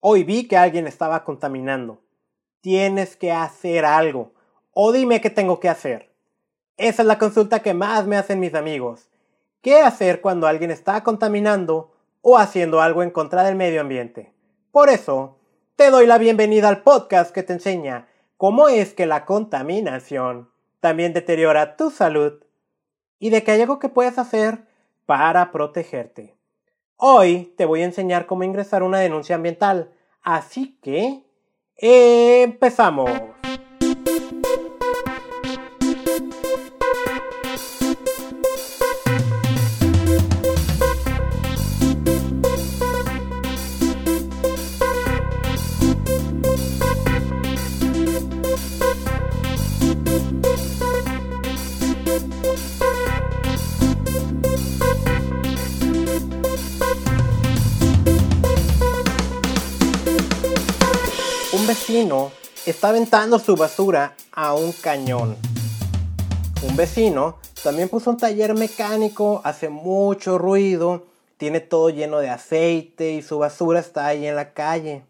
Hoy vi que alguien estaba contaminando. Tienes que hacer algo. O dime qué tengo que hacer. Esa es la consulta que más me hacen mis amigos. ¿Qué hacer cuando alguien está contaminando o haciendo algo en contra del medio ambiente? Por eso, te doy la bienvenida al podcast que te enseña cómo es que la contaminación también deteriora tu salud y de que hay algo que puedes hacer para protegerte. Hoy te voy a enseñar cómo ingresar una denuncia ambiental, así que empezamos. Vecino está aventando su basura a un cañón. Un vecino también puso un taller mecánico, hace mucho ruido, tiene todo lleno de aceite y su basura está ahí en la calle.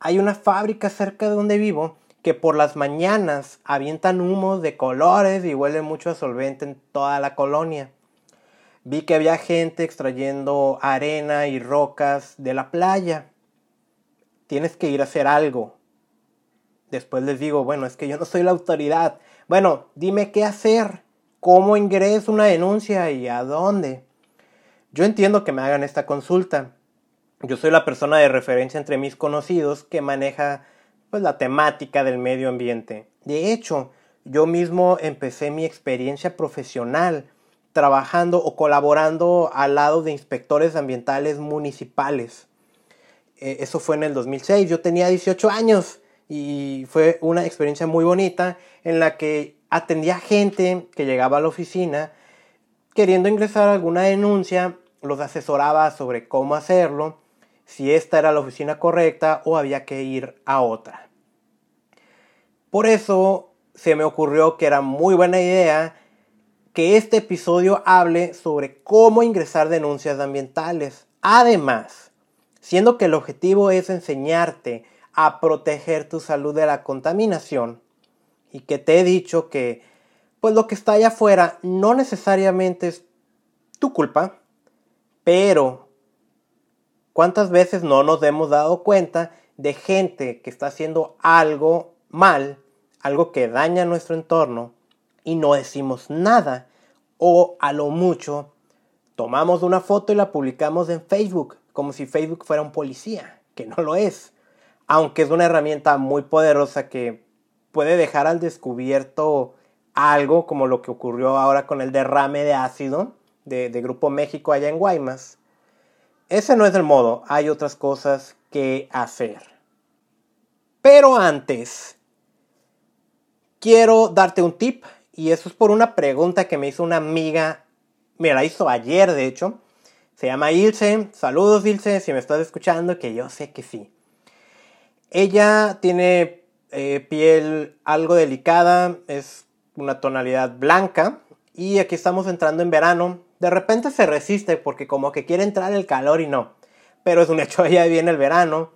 Hay una fábrica cerca de donde vivo que por las mañanas avientan humos de colores y huele mucho a solvente en toda la colonia. Vi que había gente extrayendo arena y rocas de la playa tienes que ir a hacer algo. Después les digo, bueno, es que yo no soy la autoridad. Bueno, dime qué hacer, cómo ingreso una denuncia y a dónde. Yo entiendo que me hagan esta consulta. Yo soy la persona de referencia entre mis conocidos que maneja pues, la temática del medio ambiente. De hecho, yo mismo empecé mi experiencia profesional trabajando o colaborando al lado de inspectores ambientales municipales. Eh, eso fue en el 2006, yo tenía 18 años y fue una experiencia muy bonita en la que atendía gente que llegaba a la oficina queriendo ingresar alguna denuncia, los asesoraba sobre cómo hacerlo, si esta era la oficina correcta o había que ir a otra. Por eso se me ocurrió que era muy buena idea que este episodio hable sobre cómo ingresar denuncias ambientales. Además, siendo que el objetivo es enseñarte a proteger tu salud de la contaminación y que te he dicho que pues lo que está allá afuera no necesariamente es tu culpa, pero ¿cuántas veces no nos hemos dado cuenta de gente que está haciendo algo mal, algo que daña nuestro entorno y no decimos nada? O a lo mucho, tomamos una foto y la publicamos en Facebook como si Facebook fuera un policía, que no lo es. Aunque es una herramienta muy poderosa que puede dejar al descubierto algo como lo que ocurrió ahora con el derrame de ácido de, Grupo México allá en Guaymas. Ese no es el modo, hay otras cosas que hacer. Pero antes, quiero darte un tip y eso es por una pregunta que me hizo una amiga, me la hizo ayer de hecho, se llama Ilse. Saludos Ilse, si me estás escuchando, que yo sé que sí. Ella tiene eh, piel algo delicada, es una tonalidad blanca y aquí estamos entrando en verano. De repente se resiste porque como que quiere entrar el calor y no. Pero es un hecho, ella viene el verano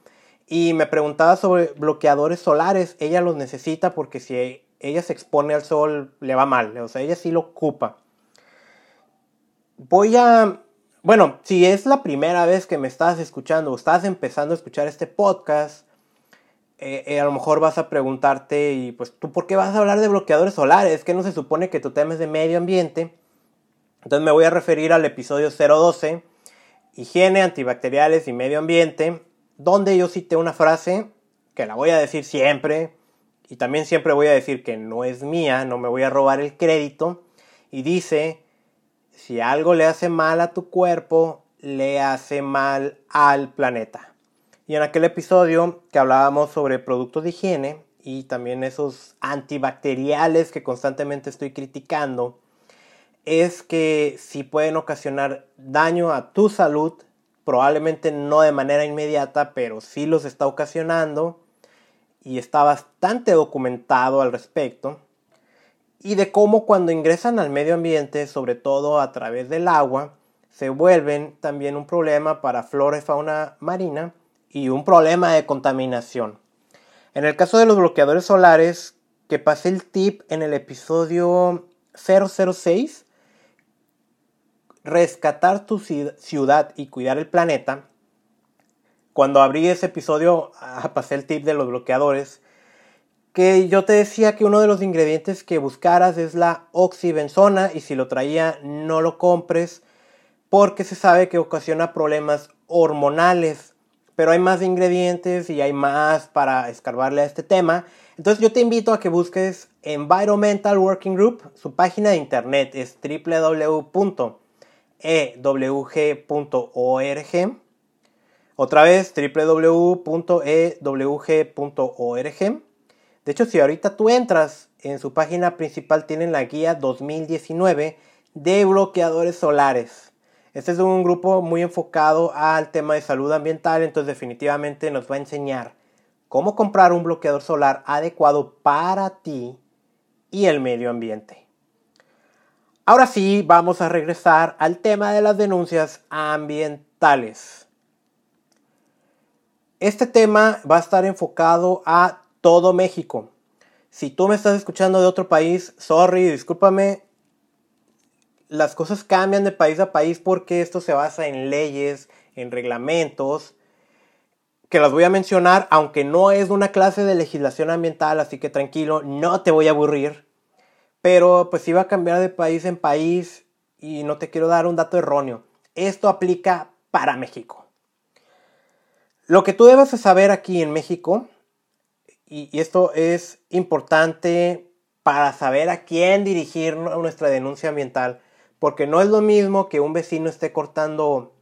y me preguntaba sobre bloqueadores solares. Ella los necesita porque si ella se expone al sol le va mal, o sea, ella sí lo ocupa. Voy a bueno, si es la primera vez que me estás escuchando o estás empezando a escuchar este podcast, eh, eh, a lo mejor vas a preguntarte, y pues, ¿tú por qué vas a hablar de bloqueadores solares? Que no se supone que tu tema es de medio ambiente. Entonces me voy a referir al episodio 012, higiene, antibacteriales y medio ambiente, donde yo cité una frase que la voy a decir siempre, y también siempre voy a decir que no es mía, no me voy a robar el crédito, y dice si algo le hace mal a tu cuerpo, le hace mal al planeta. Y en aquel episodio que hablábamos sobre productos de higiene y también esos antibacteriales que constantemente estoy criticando, es que si pueden ocasionar daño a tu salud, probablemente no de manera inmediata, pero sí los está ocasionando y está bastante documentado al respecto y de cómo cuando ingresan al medio ambiente, sobre todo a través del agua, se vuelven también un problema para flora y fauna marina y un problema de contaminación. En el caso de los bloqueadores solares, que pasé el tip en el episodio 006, rescatar tu ciudad y cuidar el planeta. Cuando abrí ese episodio, pasé el tip de los bloqueadores, que yo te decía que uno de los ingredientes que buscaras es la oxibenzona y si lo traía no lo compres porque se sabe que ocasiona problemas hormonales. Pero hay más ingredientes y hay más para escarbarle a este tema. Entonces yo te invito a que busques Environmental Working Group. Su página de internet es www.ewg.org. Otra vez www.ewg.org. De hecho, si ahorita tú entras en su página principal, tienen la guía 2019 de bloqueadores solares. Este es un grupo muy enfocado al tema de salud ambiental, entonces definitivamente nos va a enseñar cómo comprar un bloqueador solar adecuado para ti y el medio ambiente. Ahora sí, vamos a regresar al tema de las denuncias ambientales. Este tema va a estar enfocado a todo México. Si tú me estás escuchando de otro país, sorry, discúlpame, las cosas cambian de país a país porque esto se basa en leyes, en reglamentos, que las voy a mencionar, aunque no es una clase de legislación ambiental, así que tranquilo, no te voy a aburrir. Pero pues iba a cambiar de país en país y no te quiero dar un dato erróneo. Esto aplica para México. Lo que tú debes saber aquí en México, y, y esto es importante para saber a quién dirigir nuestra denuncia ambiental, porque no es lo mismo que un vecino esté cortando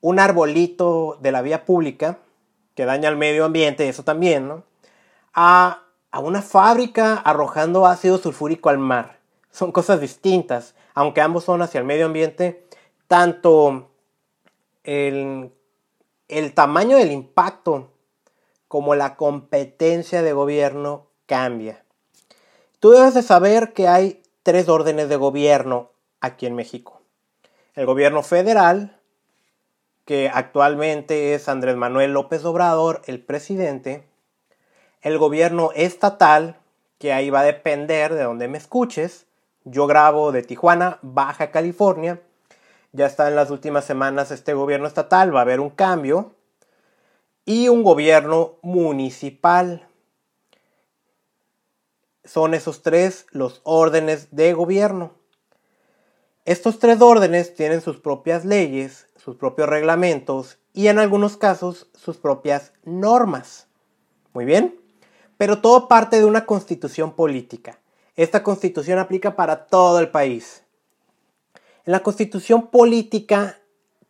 un arbolito de la vía pública, que daña al medio ambiente, eso también, ¿no? A, una fábrica arrojando ácido sulfúrico al mar. Son cosas distintas, aunque ambos son hacia el medio ambiente, tanto el, el tamaño del impacto como la competencia de gobierno cambia. Tú debes de saber que hay tres órdenes de gobierno aquí en México. El gobierno federal, que actualmente es Andrés Manuel López Obrador, el presidente. El gobierno estatal, que ahí va a depender de donde me escuches. Yo grabo de Tijuana, Baja California. Ya está en las últimas semanas este gobierno estatal, va a haber un cambio. Y un gobierno municipal. Son esos tres los órdenes de gobierno. Estos tres órdenes tienen sus propias leyes, sus propios reglamentos y en algunos casos sus propias normas. Muy bien, pero todo parte de una constitución política. Esta constitución aplica para todo el país. En la constitución política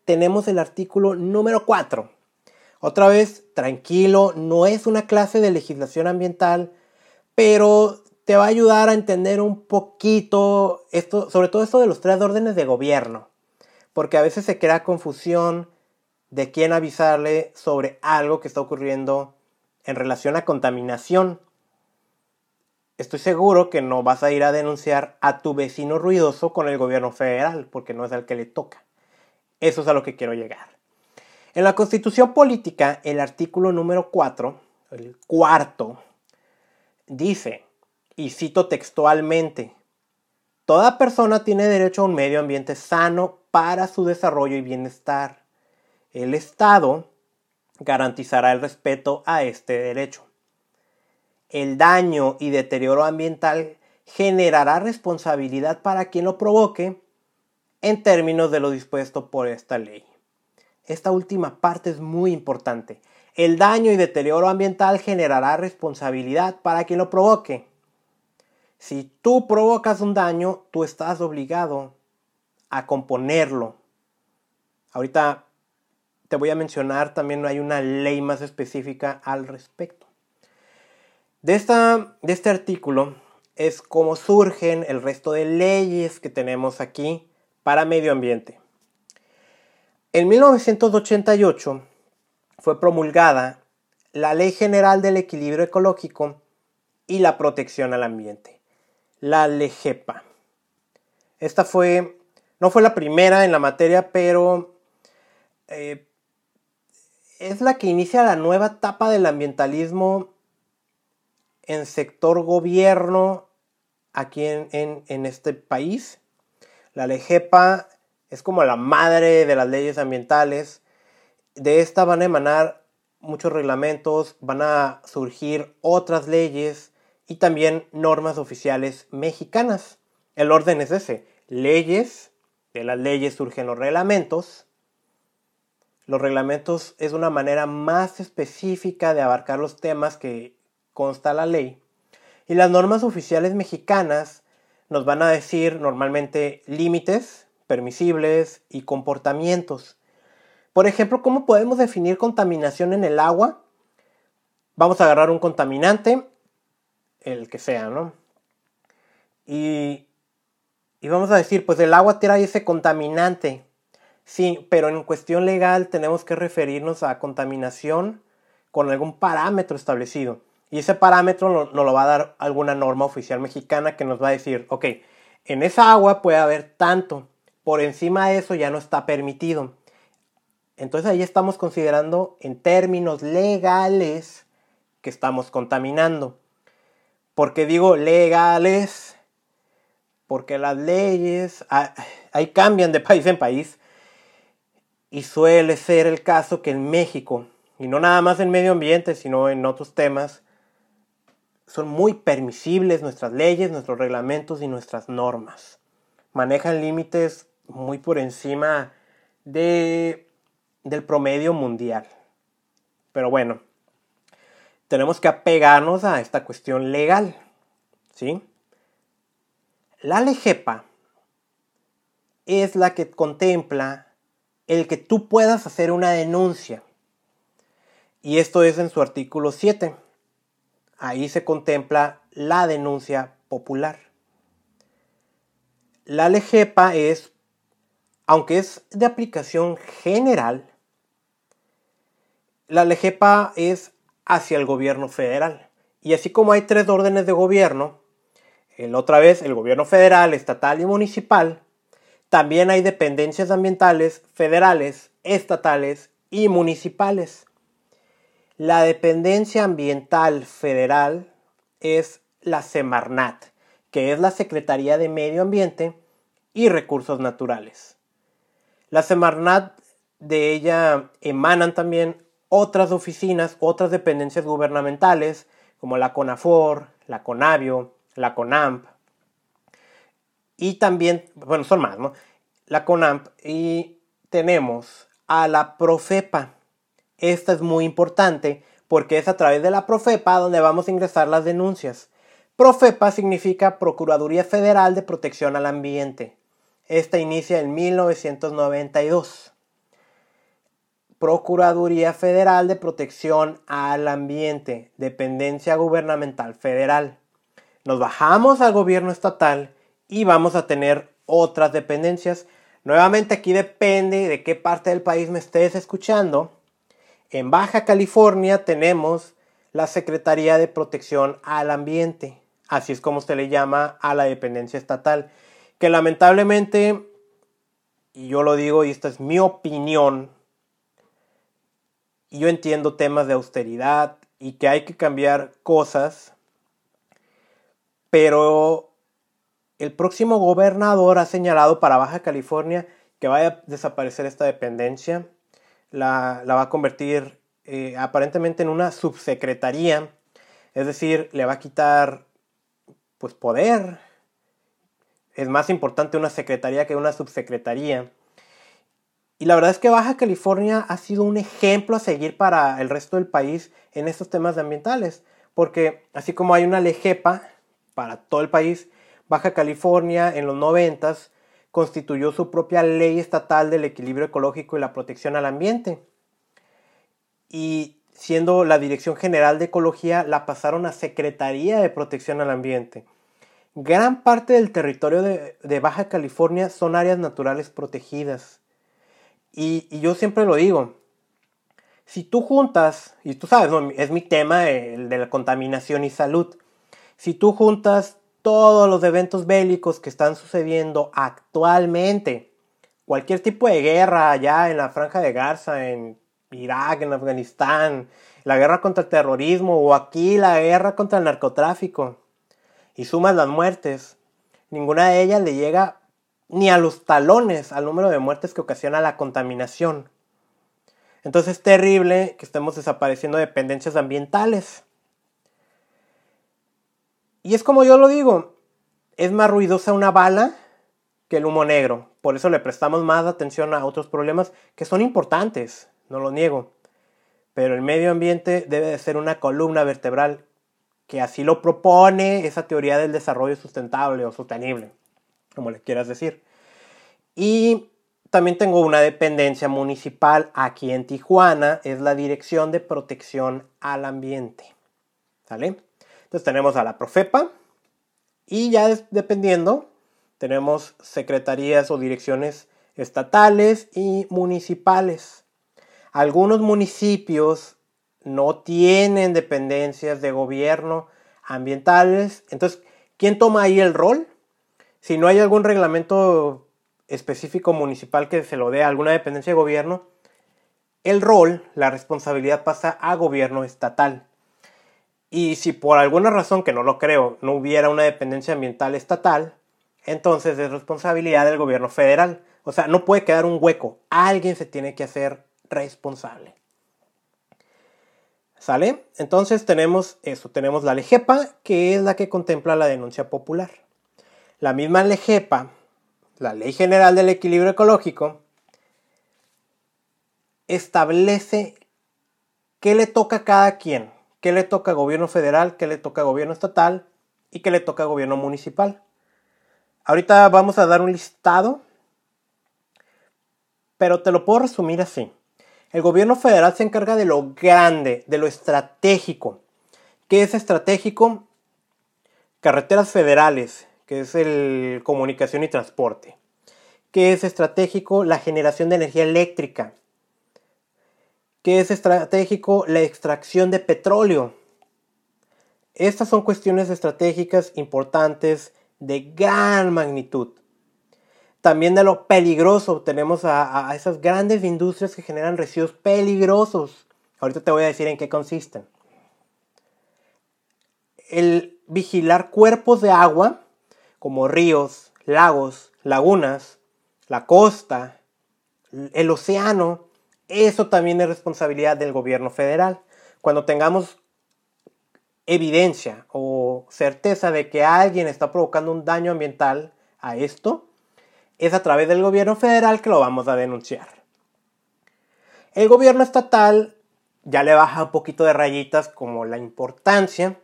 tenemos el artículo número 4. Otra vez, tranquilo, no es una clase de legislación ambiental, pero te va a ayudar a entender un poquito esto, sobre todo esto de los tres órdenes de gobierno, porque a veces se crea confusión de quién avisarle sobre algo que está ocurriendo en relación a contaminación. Estoy seguro que no vas a ir a denunciar a tu vecino ruidoso con el gobierno federal, porque no es al que le toca. Eso es a lo que quiero llegar. En la constitución política, el artículo número 4, el cuarto, dice, y cito textualmente, Toda persona tiene derecho a un medio ambiente sano para su desarrollo y bienestar. El Estado garantizará el respeto a este derecho. El daño y deterioro ambiental generará responsabilidad para quien lo provoque en términos de lo dispuesto por esta ley. Esta última parte es muy importante. El daño y deterioro ambiental generará responsabilidad para quien lo provoque. Si tú provocas un daño, tú estás obligado a componerlo. Ahorita te voy a mencionar, también hay una ley más específica al respecto. De, de este artículo es cómo surgen el resto de leyes que tenemos aquí para medio ambiente. En 1988 fue promulgada la Ley General del Equilibrio Ecológico y la Protección al Ambiente la LEGEPA. Esta fue, no fue la primera en la materia, pero eh, es la que inicia la nueva etapa del ambientalismo en sector gobierno aquí en, en este país. La LEGEPA es como la madre de las leyes ambientales. De esta van a emanar muchos reglamentos, van a surgir otras leyes y también normas oficiales mexicanas. El orden es ese. Leyes, de las leyes surgen los reglamentos. Los reglamentos es una manera más específica de abarcar los temas que consta la ley. Y las normas oficiales mexicanas nos van a decir normalmente límites permisibles y comportamientos. Por ejemplo, ¿cómo podemos definir contaminación en el agua? Vamos a agarrar un contaminante el que sea, ¿no? Y, y vamos a decir, pues el agua trae ese contaminante. Sí, pero en cuestión legal tenemos que referirnos a contaminación con algún parámetro establecido. Y ese parámetro nos, lo va a dar alguna norma oficial mexicana que nos va a decir, ok, en esa agua puede haber tanto, por encima de eso ya no está permitido. Entonces ahí estamos considerando en términos legales que estamos contaminando. ¿Por qué digo legales? Porque las leyes ah, ahí cambian de país en país. Y suele ser el caso que en México, y no nada más en medio ambiente, sino en otros temas, son muy permisibles nuestras leyes, nuestros reglamentos y nuestras normas. Manejan límites muy por encima de, del promedio mundial. Pero bueno, tenemos que apegarnos a esta cuestión legal. ¿sí? La LEGEPA es la que contempla el que tú puedas hacer una denuncia. Y esto es en su artículo 7. Ahí se contempla la denuncia popular. La LEGEPA es, aunque es de aplicación general, la LEGEPA es hacia el gobierno federal. Y así como hay tres órdenes de gobierno, el, otra vez el gobierno federal, estatal y municipal, también hay dependencias ambientales federales, estatales y municipales. La dependencia ambiental federal es la Semarnat, que es la Secretaría de Medio Ambiente y Recursos Naturales. La Semarnat de ella emanan también otras oficinas, otras dependencias gubernamentales, como la CONAFOR, la CONAVIO, la CONAMP, y también, bueno, son más, ¿no? La CONAMP y tenemos a la PROFEPA. Esta es muy importante porque es a través de la PROFEPA donde vamos a ingresar las denuncias. PROFEPA significa Procuraduría Federal de Protección al Ambiente. Esta inicia en 1992. Procuraduría Federal de Protección al Ambiente, dependencia gubernamental federal. Nos bajamos al gobierno estatal y vamos a tener otras dependencias. Nuevamente aquí depende de qué parte del país me estés escuchando. En Baja California tenemos la Secretaría de Protección al Ambiente. Así es como se le llama a la dependencia estatal. Que lamentablemente, y yo lo digo y esta es mi opinión, y yo entiendo temas de austeridad y que hay que cambiar cosas, pero el próximo gobernador ha señalado para Baja California que vaya a desaparecer esta dependencia, la, va a convertir eh, aparentemente en una subsecretaría, es decir, le va a quitar pues poder. Es más importante una secretaría que una subsecretaría. Y la verdad es que Baja California ha sido un ejemplo a seguir para el resto del país en estos temas ambientales, porque así como hay una lejepa para todo el país, Baja California en los 90 constituyó su propia ley estatal del equilibrio ecológico y la protección al ambiente. Y siendo la Dirección General de Ecología, la pasaron a Secretaría de Protección al Ambiente. Gran parte del territorio de, de Baja California son áreas naturales protegidas y, yo siempre lo digo, si tú juntas, y tú sabes, es mi tema, el de la contaminación y salud, si tú juntas todos los eventos bélicos que están sucediendo actualmente, cualquier tipo de guerra allá en la franja de Garza, en Irak, en Afganistán, la guerra contra el terrorismo o aquí la guerra contra el narcotráfico y sumas las muertes, ninguna de ellas le llega ni a los talones al número de muertes que ocasiona la contaminación. Entonces es terrible que estemos desapareciendo dependencias ambientales. Y es como yo lo digo, es más ruidosa una bala que el humo negro. Por eso le prestamos más atención a otros problemas que son importantes, no lo niego. Pero el medio ambiente debe de ser una columna vertebral que así lo propone esa teoría del desarrollo sustentable o sostenible, como le quieras decir. Y también tengo una dependencia municipal aquí en Tijuana, es la Dirección de Protección al Ambiente. ¿Sale? Entonces tenemos a la Profepa y ya dependiendo tenemos secretarías o direcciones estatales y municipales. Algunos municipios no tienen dependencias de gobierno ambientales. Entonces, ¿quién toma ahí el rol? Si no hay algún reglamento específico municipal que se lo dé a alguna dependencia de gobierno, el rol, la responsabilidad pasa a gobierno estatal. Y si por alguna razón, que no lo creo, no hubiera una dependencia ambiental estatal, entonces es responsabilidad del gobierno federal. O sea, no puede quedar un hueco. Alguien se tiene que hacer responsable. ¿Sale? Entonces tenemos eso, tenemos la LEGEPA, que es la que contempla la denuncia popular. La misma LEGEPA, la Ley General del Equilibrio Ecológico, establece qué le toca a cada quien, qué le toca a gobierno federal, qué le toca a gobierno estatal y qué le toca a gobierno municipal. Ahorita vamos a dar un listado, pero te lo puedo resumir así. El gobierno federal se encarga de lo grande, de lo estratégico. ¿Qué es estratégico? Carreteras federales, que es el comunicación y transporte. ¿Qué es estratégico? La generación de energía eléctrica. ¿Qué es estratégico? La extracción de petróleo. Estas son cuestiones estratégicas importantes de gran magnitud también de lo peligroso. Tenemos a, esas grandes industrias que generan residuos peligrosos. Ahorita te voy a decir en qué consisten. El vigilar cuerpos de agua, como ríos, lagos, lagunas, la costa, el océano, eso también es responsabilidad del gobierno federal. Cuando tengamos evidencia o certeza de que alguien está provocando un daño ambiental a esto, es a través del gobierno federal que lo vamos a denunciar. El gobierno estatal ya le baja un poquito de rayitas como la importancia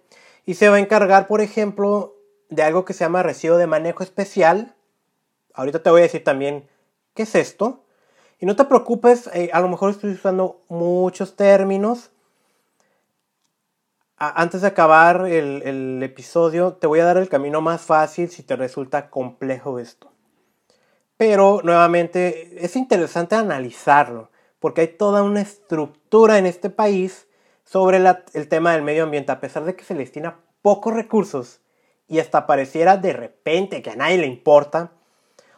y se va a encargar, por ejemplo, de algo que se llama recibo de manejo especial. Ahorita te voy a decir también qué es esto. Y no te preocupes, eh, a lo mejor estoy usando muchos términos. antes de acabar el, el episodio, te voy a dar el camino más fácil si te resulta complejo esto. Pero nuevamente es interesante analizarlo, porque hay toda una estructura en este país sobre el tema del medio ambiente, a pesar de que se le destina pocos recursos y hasta pareciera de repente que a nadie le importa,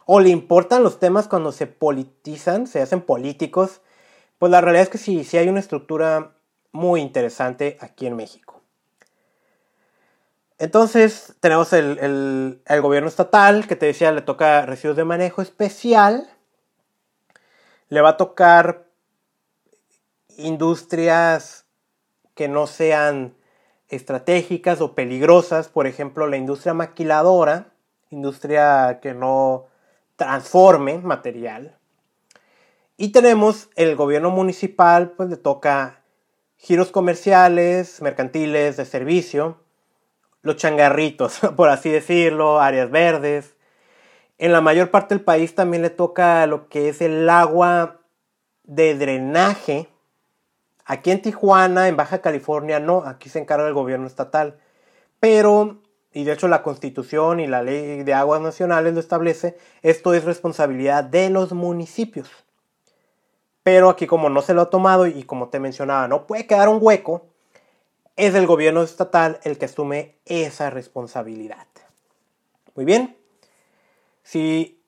o le importan los temas cuando se politizan, se hacen políticos, pues la realidad es que sí, sí hay una estructura muy interesante aquí en México. Entonces tenemos el, gobierno estatal, que te decía, le toca residuos de manejo especial. Le va a tocar industrias que no sean estratégicas o peligrosas, por ejemplo, la industria maquiladora, industria que no transforme material. Y tenemos el gobierno municipal, pues le toca giros comerciales, mercantiles, de servicio, los changarritos, por así decirlo, áreas verdes. En la mayor parte del país también le toca lo que es el agua de drenaje. Aquí en Tijuana, en Baja California, no, aquí se encarga el gobierno estatal. Pero, y de hecho la constitución y la ley de aguas nacionales lo establece, esto es responsabilidad de los municipios. Pero aquí como no se lo ha tomado y como te mencionaba, no puede quedar un hueco, es el gobierno estatal el que asume esa responsabilidad. Muy bien. Si,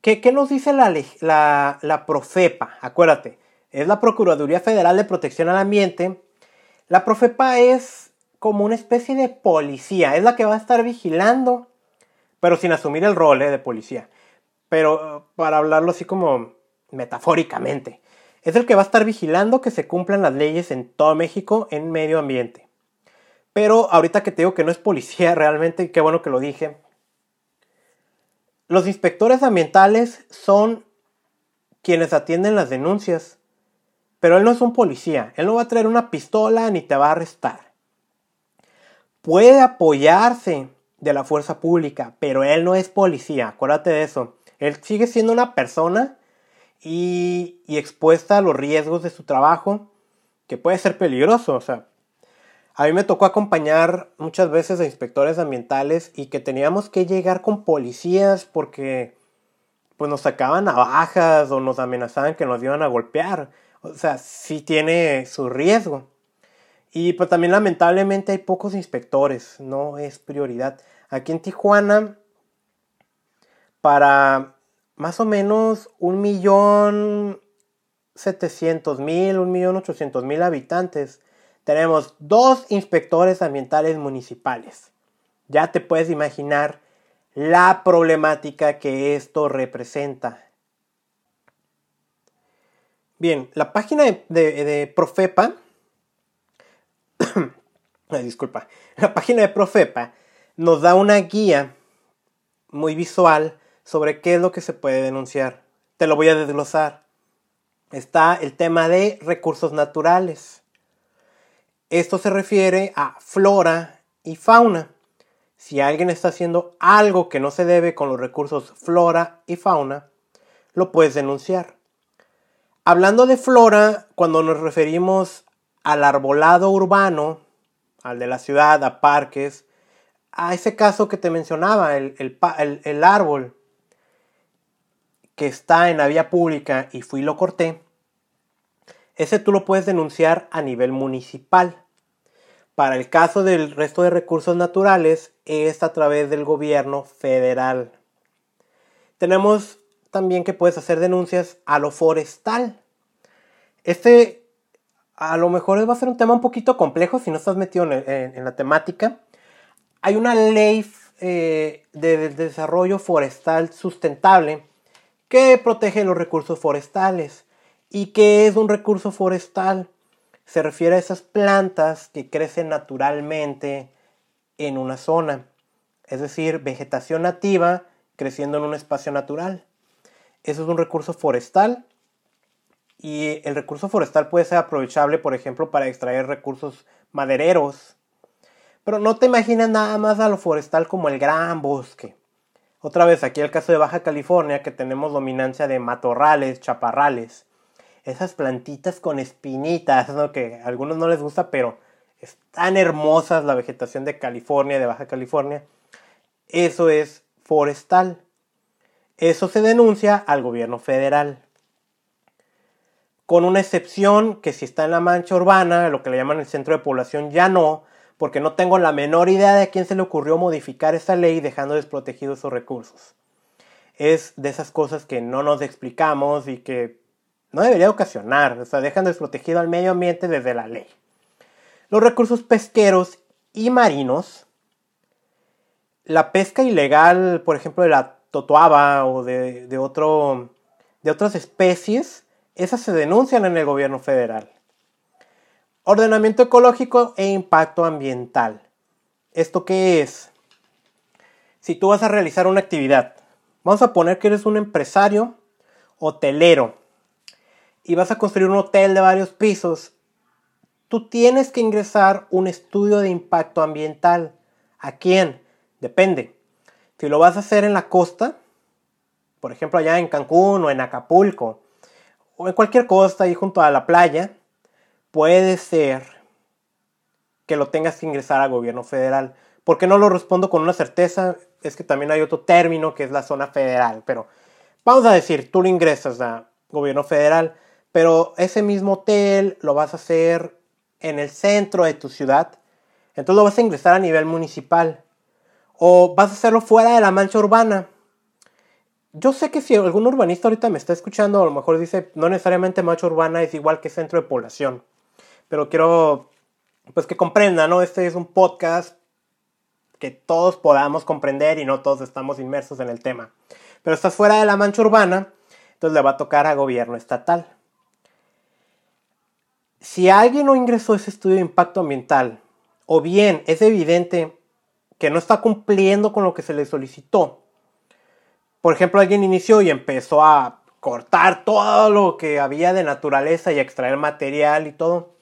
¿qué, nos dice la, la, Profepa? Acuérdate, es la Procuraduría Federal de Protección al Ambiente. La Profepa es como una especie de policía, es la que va a estar vigilando, pero sin asumir el rol eh, de policía. Pero para hablarlo así como metafóricamente, es el que va a estar vigilando que se cumplan las leyes en todo México en medio ambiente. Pero ahorita que te digo que no es policía realmente, qué bueno que lo dije. Los inspectores ambientales son quienes atienden las denuncias. Pero él no es un policía. Él no va a traer una pistola ni te va a arrestar. Puede apoyarse de la fuerza pública, pero él no es policía. Acuérdate de eso. Él sigue siendo una persona y, expuesta a los riesgos de su trabajo, que puede ser peligroso. O sea, a mí me tocó acompañar muchas veces a inspectores ambientales y que teníamos que llegar con policías porque pues nos sacaban navajas o nos amenazaban que nos iban a golpear. O sea, sí tiene su riesgo. Y pues también lamentablemente hay pocos inspectores, no es prioridad. Aquí en Tijuana, para más o menos un millón setecientos mil, un millón ochocientos mil habitantes, tenemos dos inspectores ambientales municipales. Ya te puedes imaginar la problemática que esto representa. Bien, la página de, Profepa, disculpa, la página de Profepa nos da una guía muy visual sobre qué es lo que se puede denunciar. Te lo voy a desglosar. Está el tema de recursos naturales. Esto se refiere a flora y fauna. Si alguien está haciendo algo que no se debe con los recursos flora y fauna, lo puedes denunciar. Hablando de flora, cuando nos referimos al arbolado urbano, al de la ciudad, a parques, a ese caso que te mencionaba, el, el árbol que está en la vía pública y fui y lo corté, ese tú lo puedes denunciar a nivel municipal. Para el caso del resto de recursos naturales es a través del gobierno federal. Tenemos también que puedes hacer denuncias a lo forestal. Este a lo mejor va a ser un tema un poquito complejo si no estás metido en, la temática. Hay una ley eh, de desarrollo forestal sustentable que protege los recursos forestales. ¿Y qué es un recurso forestal? Se refiere a esas plantas que crecen naturalmente en una zona, es decir, vegetación nativa creciendo en un espacio natural. Eso es un recurso forestal y el recurso forestal puede ser aprovechable, por ejemplo, para extraer recursos madereros. Pero no te imaginas nada más a lo forestal como el gran bosque. Otra vez, aquí el caso de Baja California, que tenemos dominancia de matorrales, chaparrales esas plantitas con espinitas, ¿no? Que a algunos no les gusta, pero es tan hermosas la vegetación de California, de Baja California. Eso es forestal. Eso se denuncia al gobierno federal. Con una excepción que si está en la mancha urbana, lo que le llaman el centro de población, ya no, porque no tengo la menor idea de a quién se le ocurrió modificar esa ley dejando desprotegidos esos recursos. Es de esas cosas que no nos explicamos y que no debería ocasionar, o sea, dejan desprotegido al medio ambiente desde la ley. Los recursos pesqueros y marinos, la pesca ilegal, por ejemplo, de la totoaba o de, otro, de otras especies, esas se denuncian en el gobierno federal. Ordenamiento ecológico e impacto ambiental. ¿Esto qué es? Si tú vas a realizar una actividad, vamos a poner que eres un empresario hotelero y vas a construir un hotel de varios pisos, tú tienes que ingresar un estudio de impacto ambiental. ¿A quién? Depende. Si lo vas a hacer en la costa, por ejemplo allá en Cancún o en Acapulco, o en cualquier costa ahí junto a la playa, puede ser que lo tengas que ingresar al gobierno federal. ¿Por qué no lo respondo con una certeza? Es que también hay otro término que es la zona federal, pero vamos a decir, tú lo ingresas a gobierno federal pero ese mismo hotel lo vas a hacer en el centro de tu ciudad, entonces lo vas a ingresar a nivel municipal. O vas a hacerlo fuera de la mancha urbana. yo sé que si algún urbanista ahorita me está escuchando, a lo mejor dice, no necesariamente macho urbana es igual que centro de población. Pero quiero, pues que comprenda, ¿no? Este es un podcast que todos podamos comprender y no todos estamos inmersos en el tema. Pero está fuera de la mancha urbana, entonces le va a tocar a gobierno estatal. Si alguien no ingresó ese estudio de impacto ambiental, o bien es evidente que no está cumpliendo con lo que se le solicitó, por ejemplo, alguien inició y empezó a cortar todo lo que había de naturaleza y extraer material y todo,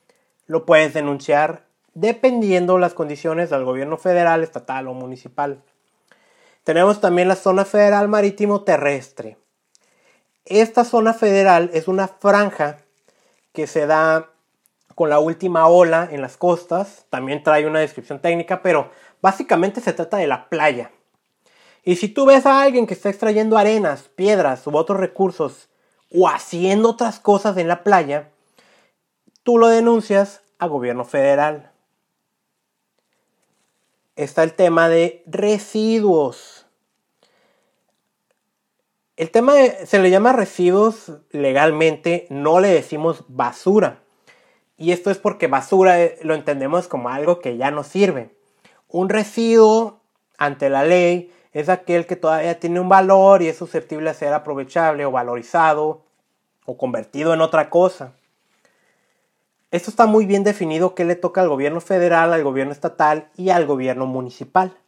lo puedes denunciar dependiendo las condiciones del gobierno federal, estatal o municipal. Tenemos también la zona federal marítimo terrestre. Esta zona federal es una franja que se da con la última ola en las costas. También trae una descripción técnica, pero básicamente se trata de la playa. Y si tú ves a alguien que está extrayendo arenas, piedras u otros recursos o haciendo otras cosas en la playa, tú lo denuncias a gobierno federal. Está el tema de residuos. El tema se le llama residuos legalmente, no le decimos basura. Y esto es porque basura eh, lo entendemos como algo que ya no sirve. Un residuo ante la ley es aquel que todavía tiene un valor y es susceptible a ser aprovechable o valorizado o convertido en otra cosa. Esto está muy bien definido que le toca al gobierno federal, al gobierno estatal y al gobierno municipal.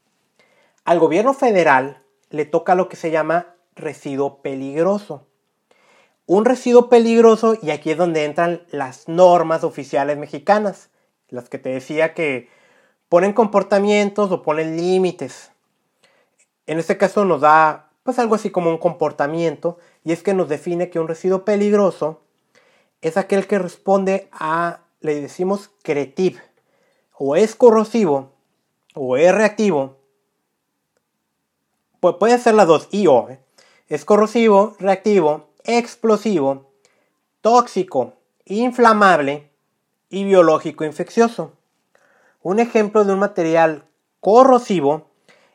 Al gobierno federal le toca lo que se llama residuo peligroso. Un residuo peligroso, y aquí es donde entran las normas oficiales mexicanas, las que te decía que ponen comportamientos o ponen límites. En este caso nos da pues algo así como un comportamiento y es que nos define que un residuo peligroso es aquel que responde a, le decimos creative, o es corrosivo o es reactivo. Pues puede ser las dos, y o. ¿eh? Es corrosivo, reactivo, explosivo, tóxico, inflamable y biológico infeccioso. Un ejemplo de un material corrosivo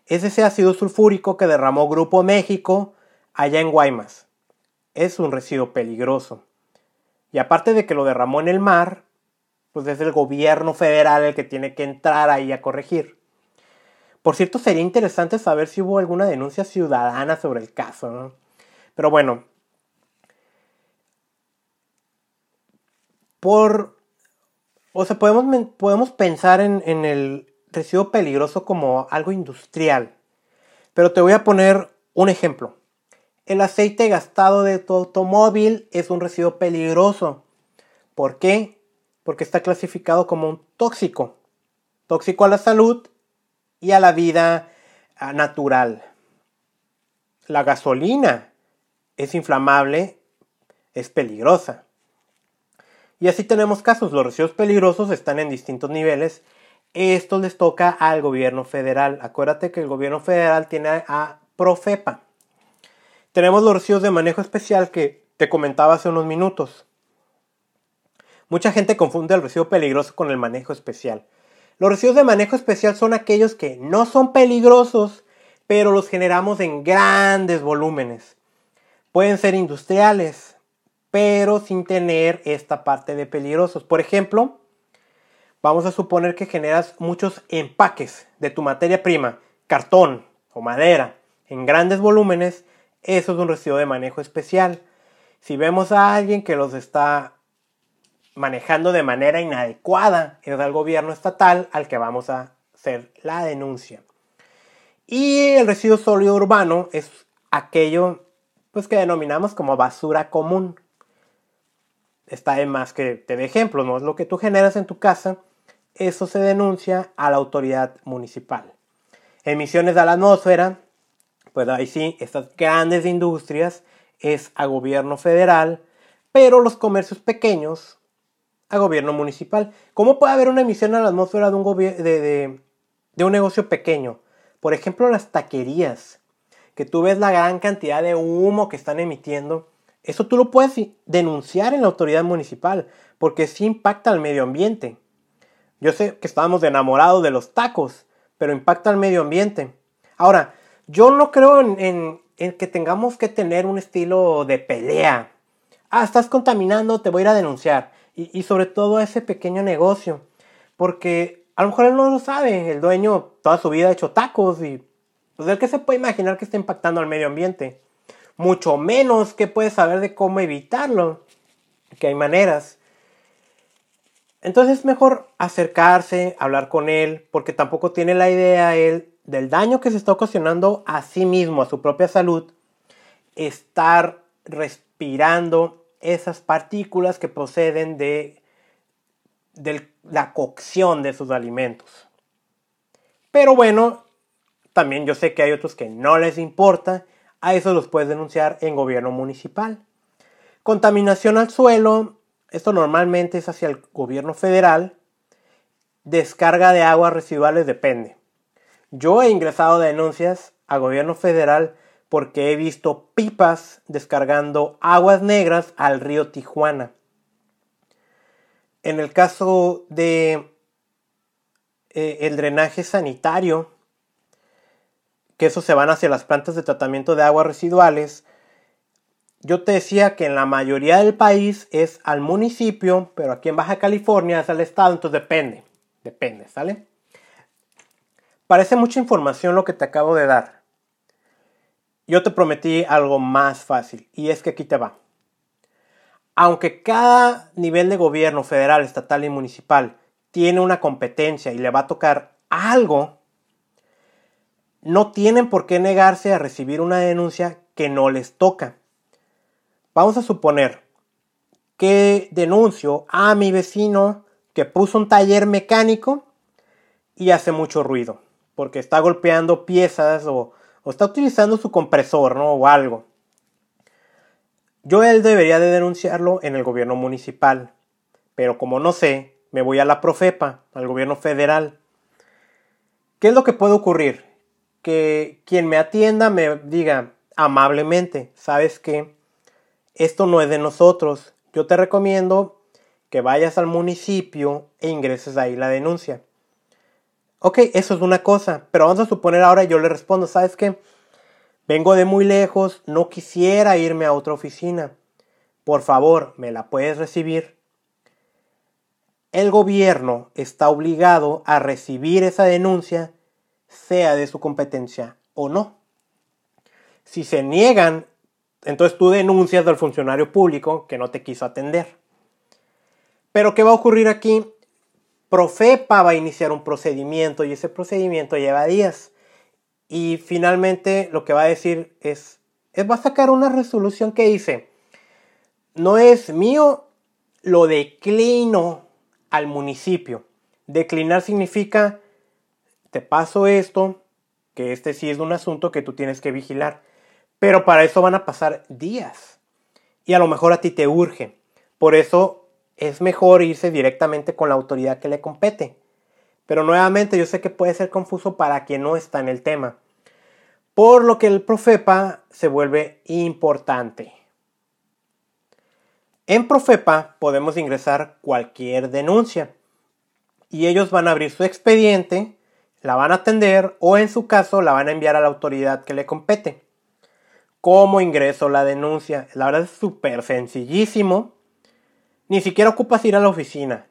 es ese ácido sulfúrico que derramó Grupo México allá en Guaymas. Es un residuo peligroso. Y aparte de que lo derramó en el mar, pues es el gobierno federal el que tiene que entrar ahí a corregir. Por cierto, sería interesante saber si hubo alguna denuncia ciudadana sobre el caso, Pero bueno. Por. O sea, podemos, podemos pensar en, en el residuo peligroso como algo industrial. Pero te voy a poner un ejemplo. El aceite gastado de tu automóvil es un residuo peligroso. ¿Por qué? Porque está clasificado como un tóxico. Tóxico a la salud y a la vida ah, natural. La gasolina es inflamable, es peligrosa. Y así tenemos casos. Los residuos peligrosos están en distintos niveles esto les toca al gobierno federal. Acuérdate que el gobierno federal tiene a Profepa. Tenemos los residuos de manejo especial que te comentaba hace unos minutos. Mucha gente confunde el residuo peligroso con el manejo especial. Los residuos de manejo especial son aquellos que no son peligrosos, pero los generamos en grandes volúmenes. Pueden ser industriales, pero sin tener esta parte de peligrosos. Por ejemplo, vamos a suponer que generas muchos empaques de tu materia prima, cartón o madera, en grandes volúmenes, eso es un residuo de manejo especial. Si vemos a alguien que los está manejando de manera inadecuada, es al gobierno estatal al que vamos a hacer la denuncia. Y el residuo sólido urbano es aquello pues, que denominamos como basura común. Está en más que te de ejemplo, no es lo que tú generas en tu casa, eso se denuncia a la autoridad municipal. Emisiones a la atmósfera, pues ahí sí, estas grandes industrias es a gobierno federal, pero los comercios pequeños a gobierno municipal. ¿Cómo puede haber una emisión a la atmósfera de un, de, de un negocio pequeño? Por ejemplo, las taquerías, que tú ves la gran cantidad de humo que están emitiendo. Eso tú lo puedes denunciar en la autoridad municipal, porque sí impacta al medio ambiente. Yo sé que estábamos enamorados de los tacos, pero impacta al medio ambiente. Ahora, yo no creo en, que tengamos que tener un estilo de pelea. Ah, estás contaminando, te voy a ir a denunciar. Y, sobre todo ese pequeño negocio. Porque a lo mejor él no lo sabe. El dueño toda su vida ha hecho tacos y pues él que se puede imaginar que está impactando al medio ambiente. Mucho menos que puede saber de cómo evitarlo. Que hay maneras. Entonces es mejor acercarse, hablar con él, porque tampoco tiene la idea él del daño que se está ocasionando a sí mismo, a su propia salud, estar respirando esas partículas que proceden de, de la cocción de sus alimentos. Pero bueno, también yo sé que hay otros que no les importa, a eso los puedes denunciar en gobierno municipal. Contaminación al suelo, esto normalmente es hacia el gobierno federal. Descarga de aguas residuales depende. Yo he ingresado denuncias a gobierno federal porque he visto pipas descargando aguas negras al río Tijuana. En el caso de eh, el drenaje sanitario, que eso se van hacia las plantas de tratamiento de aguas residuales, yo te decía que en la mayoría del país es al municipio, pero aquí en Baja California es al estado, entonces depende. Depende, ¿sale? Parece mucha información lo que te acabo de dar. Yo te prometí algo más fácil y es que aquí te va. Aunque cada nivel de gobierno federal, estatal y municipal tiene una competencia y le va a tocar algo, no tienen por qué negarse a recibir una denuncia que no les toca. Vamos a suponer que denuncio a mi vecino que puso un taller mecánico y hace mucho ruido, porque está golpeando piezas o, está utilizando su compresor ¿no? o algo. Yo él debería de denunciarlo en el gobierno municipal, pero como no sé, me voy a la Profepa, al gobierno federal. ¿Qué es lo que puede ocurrir? Que quien me atienda me diga amablemente, ¿sabes qué? esto no es de nosotros. Yo te recomiendo que vayas al municipio e ingreses ahí la denuncia. Ok, eso es una cosa, pero vamos a suponer ahora yo le respondo, ¿sabes qué? Vengo de muy lejos, no quisiera irme a otra oficina. Por favor, ¿me la puedes recibir? El gobierno está obligado a recibir esa denuncia, sea de su competencia o no. Si se niegan entonces tú denuncias al funcionario público que no te quiso atender. Pero ¿qué va a ocurrir aquí? Profepa va a iniciar un procedimiento y ese procedimiento lleva días. Y finalmente lo que va a decir es, es va a sacar una resolución que dice, no es mío, lo declino al municipio. Declinar significa, te paso esto, que este sí es un asunto que tú tienes que vigilar. Pero para eso van a pasar días. Y a lo mejor a ti te urge. Por eso es mejor irse directamente con la autoridad que le compete. Pero nuevamente yo sé que puede ser confuso para quien no está en el tema. Por lo que el Profepa se vuelve importante. En Profepa podemos ingresar cualquier denuncia y ellos van a abrir su expediente, la van a atender o en su caso la van a enviar a la autoridad que le compete. ¿Cómo ingreso la denuncia? La verdad es súper sencillísimo. Ni siquiera ocupas ir a la oficina.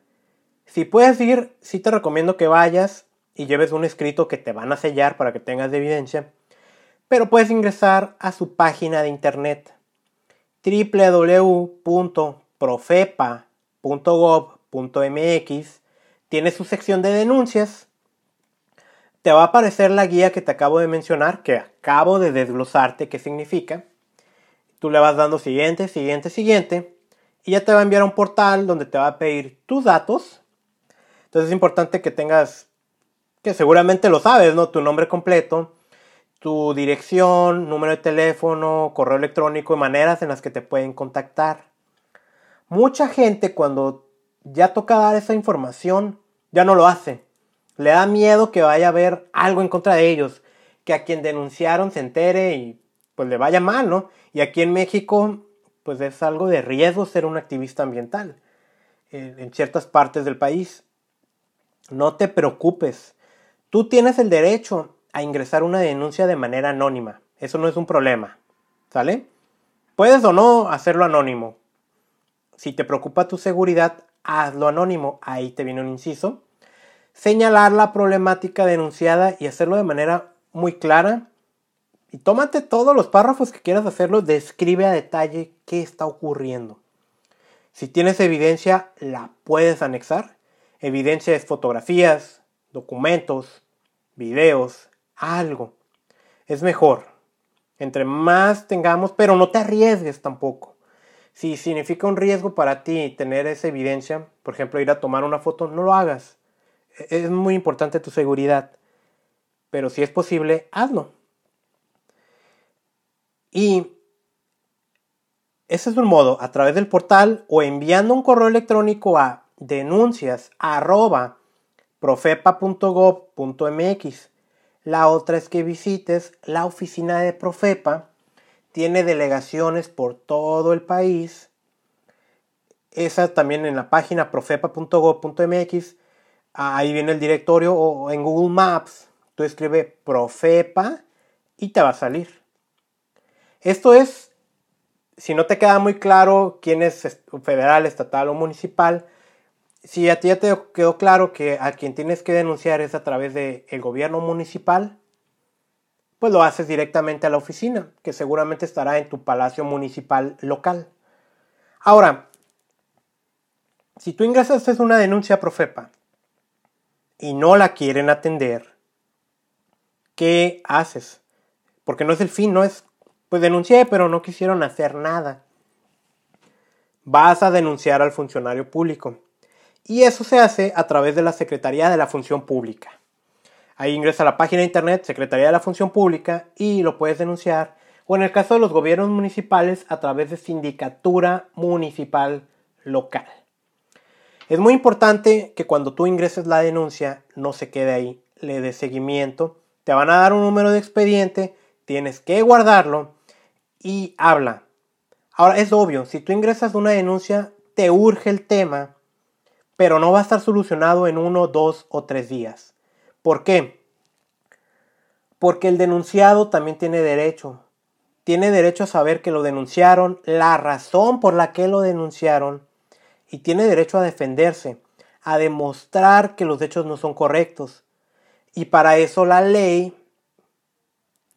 Si puedes ir, sí te recomiendo que vayas y lleves un escrito que te van a sellar para que tengas de evidencia. Pero puedes ingresar a su página de internet www.profepa.gov.mx. Tiene su sección de denuncias te va a aparecer la guía que te acabo de mencionar, que acabo de desglosarte qué significa. Tú le vas dando siguiente, siguiente, siguiente, y ya te va a enviar a un portal donde te va a pedir tus datos. Entonces es importante que tengas, que seguramente lo sabes, ¿no? Tu nombre completo, tu dirección, número de teléfono, correo electrónico y maneras en las que te pueden contactar. Mucha gente cuando ya toca dar esa información, ya no lo hace le da miedo que vaya a haber algo en contra de ellos, que a quien denunciaron se entere y pues le vaya mal, ¿no? Y aquí en México pues es algo de riesgo ser un activista ambiental en ciertas partes del país. No te preocupes, tú tienes el derecho a ingresar una denuncia de manera anónima. Eso no es un problema. ¿Sale? Puedes o no hacerlo anónimo. Si te preocupa tu seguridad, hazlo anónimo. Ahí te viene un inciso. Señalar la problemática denunciada y hacerlo de manera muy clara. Y tómate todos los párrafos que quieras hacerlo. Describe a detalle qué está ocurriendo. Si tienes evidencia, la puedes anexar. Evidencia es fotografías, documentos, videos, algo. Es mejor. Entre más tengamos, pero no te arriesgues tampoco. Si significa un riesgo para ti tener esa evidencia, por ejemplo, ir a tomar una foto, no lo hagas. Es muy importante tu seguridad. Pero si es posible, hazlo. Y ese es un modo, a través del portal o enviando un correo electrónico a denuncias profepa.gov.mx. La otra es que visites la oficina de Profepa. Tiene delegaciones por todo el país. Esa también en la página profepa.gov.mx. Ahí viene el directorio o en Google Maps. Tú escribes Profepa y te va a salir. Esto es, si no te queda muy claro quién es federal, estatal o municipal, si a ti ya te quedó claro que a quien tienes que denunciar es a través del gobierno municipal, pues lo haces directamente a la oficina, que seguramente estará en tu palacio municipal local. Ahora, si tú ingresas una denuncia a Profepa y no la quieren atender, ¿qué haces? Porque no es el fin, no es pues denuncié, pero no quisieron hacer nada. Vas a denunciar al funcionario público. Y eso se hace a través de la Secretaría de la Función Pública. Ahí ingresa a la página de internet Secretaría de la Función Pública y lo puedes denunciar. O en el caso de los gobiernos municipales, a través de Sindicatura Municipal Local. Es muy importante que cuando tú ingreses la denuncia no se quede ahí, le des seguimiento. Te van a dar un número de expediente, tienes que guardarlo y habla. Ahora es obvio, si tú ingresas una denuncia, te urge el tema, pero no va a estar solucionado en uno, dos o tres días. ¿Por qué? Porque el denunciado también tiene derecho. Tiene derecho a saber que lo denunciaron, la razón por la que lo denunciaron, y tiene derecho a defenderse, a demostrar que los hechos no son correctos. Y para eso la ley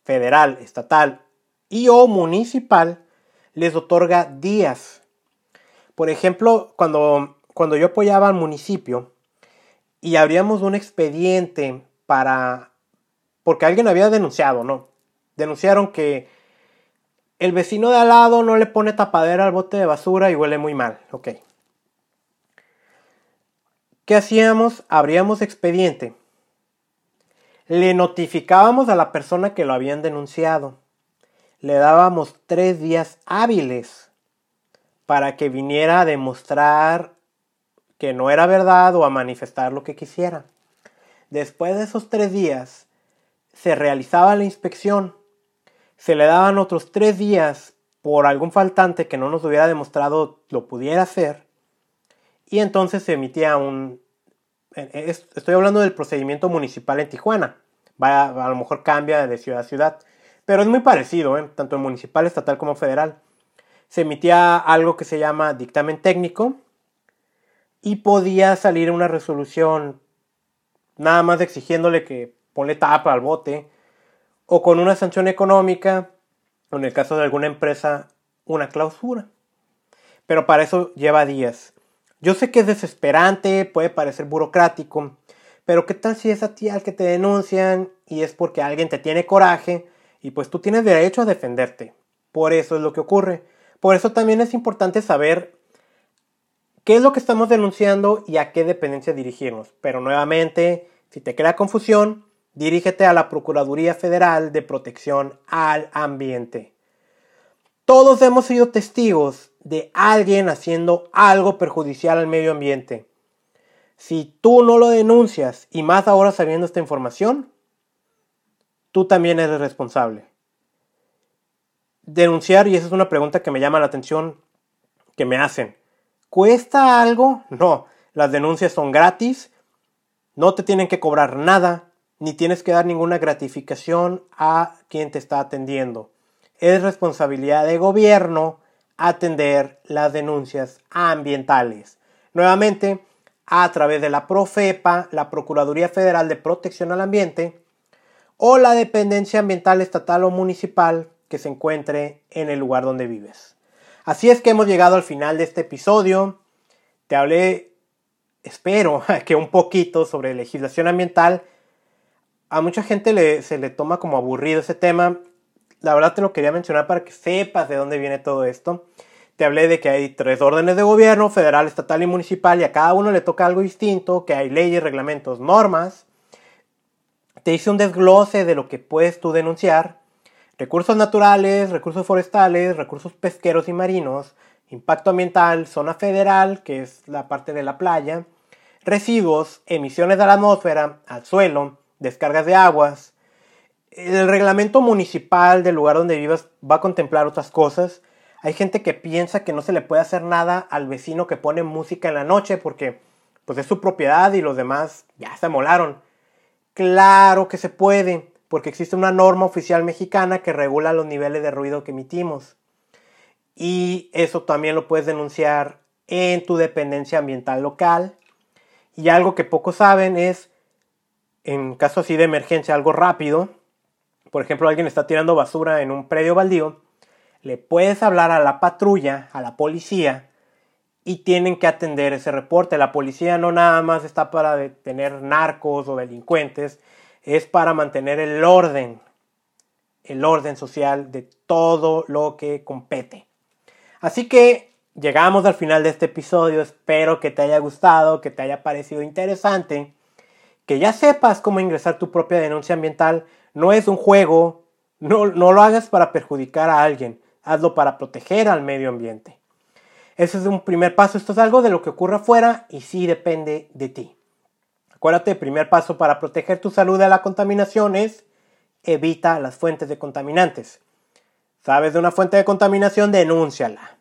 federal, estatal y o municipal les otorga días. Por ejemplo, cuando, cuando yo apoyaba al municipio y abríamos un expediente para... porque alguien había denunciado, ¿no? Denunciaron que el vecino de al lado no le pone tapadera al bote de basura y huele muy mal. Ok. ¿Qué hacíamos? Abríamos expediente. Le notificábamos a la persona que lo habían denunciado le dábamos tres días hábiles para que viniera a demostrar que no era verdad o a manifestar lo que quisiera. Después de esos tres días se realizaba la inspección, se le daban otros tres días por algún faltante que no nos hubiera demostrado lo pudiera hacer y entonces se emitía un... Estoy hablando del procedimiento municipal en Tijuana, Va, a lo mejor cambia de ciudad a ciudad pero es muy parecido, ¿eh? tanto en municipal, estatal como federal. Se emitía algo que se llama dictamen técnico y podía salir una resolución nada más exigiéndole que ponle tapa al bote o con una sanción económica o en el caso de alguna empresa una clausura. Pero para eso lleva días. Yo sé que es desesperante, puede parecer burocrático, pero ¿qué tal si es a ti al que te denuncian y es porque alguien te tiene coraje y pues tú tienes derecho a defenderte. Por eso es lo que ocurre. Por eso también es importante saber qué es lo que estamos denunciando y a qué dependencia dirigirnos. Pero nuevamente, si te crea confusión, dirígete a la Procuraduría Federal de Protección al Ambiente. Todos hemos sido testigos de alguien haciendo algo perjudicial al medio ambiente. Si tú no lo denuncias y más ahora sabiendo esta información, tú también eres responsable. Denunciar, y esa es una pregunta que me llama la atención, que me hacen. ¿Cuesta algo? No, las denuncias son gratis, no te tienen que cobrar nada, ni tienes que dar ninguna gratificación a quien te está atendiendo. Es responsabilidad de gobierno atender las denuncias ambientales. Nuevamente, a través de la Profepa, la Procuraduría Federal de Protección al Ambiente, o la dependencia ambiental estatal o municipal que se encuentre en el lugar donde vives. Así es que hemos llegado al final de este episodio. Te hablé, espero, que un poquito sobre legislación ambiental. A mucha gente se le toma como aburrido ese tema. La verdad te lo quería mencionar para que sepas de dónde viene todo esto. Te hablé de que hay tres órdenes de gobierno, federal, estatal y municipal, y a cada uno le toca algo distinto, que hay leyes, reglamentos, normas. Te hice un desglose de lo que puedes tú denunciar. Recursos naturales, recursos forestales, recursos pesqueros y marinos, impacto ambiental, zona federal, que es la parte de la playa, residuos, emisiones a la atmósfera, al suelo, descargas de aguas. El reglamento municipal del lugar donde vivas va a contemplar otras cosas hay gente que piensa que no se le puede hacer nada al vecino que pone música en la noche porque pues es su propiedad y los demás ya se molaron. Claro que se puede, porque existe una norma oficial mexicana que regula los niveles de ruido que emitimos. Y eso también lo puedes denunciar en tu dependencia ambiental local. Y algo que pocos saben es, en caso así de emergencia, algo rápido, por ejemplo, alguien está tirando basura en un predio baldío, le puedes hablar a la patrulla, a la policía, y tienen que atender ese reporte. La policía no nada más está para detener narcos o delincuentes, es para mantener el orden, el orden social de todo lo que compete. Así que llegamos al final de este episodio, espero que te haya gustado, que te haya parecido interesante, que ya sepas cómo ingresar tu propia denuncia ambiental. No es un juego, no, lo hagas para perjudicar a alguien hazlo para proteger al medio ambiente. Ese es un primer paso, esto es algo de lo que ocurre afuera y sí depende de ti. Acuérdate, el primer paso para proteger tu salud de la contaminación es evita las fuentes de contaminantes. ¿Sabes de una fuente de contaminación? Denúnciala.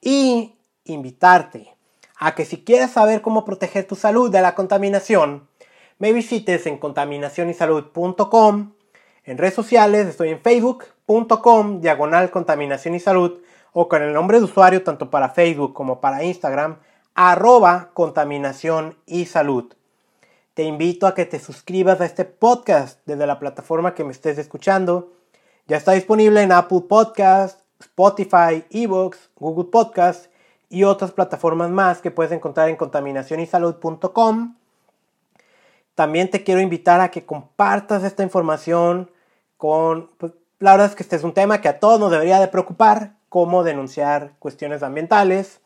Y invitarte a que si quieres saber cómo proteger tu salud de la contaminación, me visites en contaminacionysalud.com. En redes sociales estoy en Facebook, .com diagonal contaminación y salud o con el nombre de usuario tanto para Facebook como para Instagram arroba contaminación y salud. Te invito a que te suscribas a este podcast desde la plataforma que me estés escuchando. Ya está disponible en Apple Podcast, Spotify, Evox, Google Podcast y otras plataformas más que puedes encontrar en contaminacionysalud.com. También te quiero invitar a que compartas esta información con pues, la verdad es que este es un tema que a todos nos debería de preocupar, cómo denunciar cuestiones ambientales.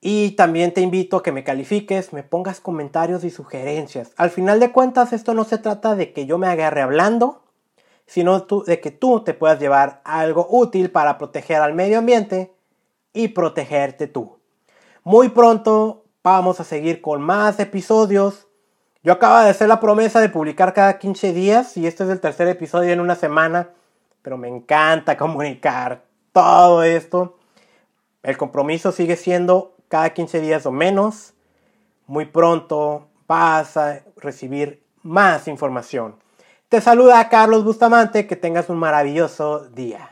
Y también te invito a que me califiques, me pongas comentarios y sugerencias. Al final de cuentas, esto no se trata de que yo me agarre hablando, sino de que tú te puedas llevar algo útil para proteger al medio ambiente y protegerte tú. Muy pronto vamos a seguir con más episodios yo acabo de hacer la promesa de publicar cada 15 días y este es el tercer episodio en una semana, pero me encanta comunicar todo esto. El compromiso sigue siendo cada 15 días o menos. Muy pronto vas a recibir más información. Te saluda Carlos Bustamante, que tengas un maravilloso día.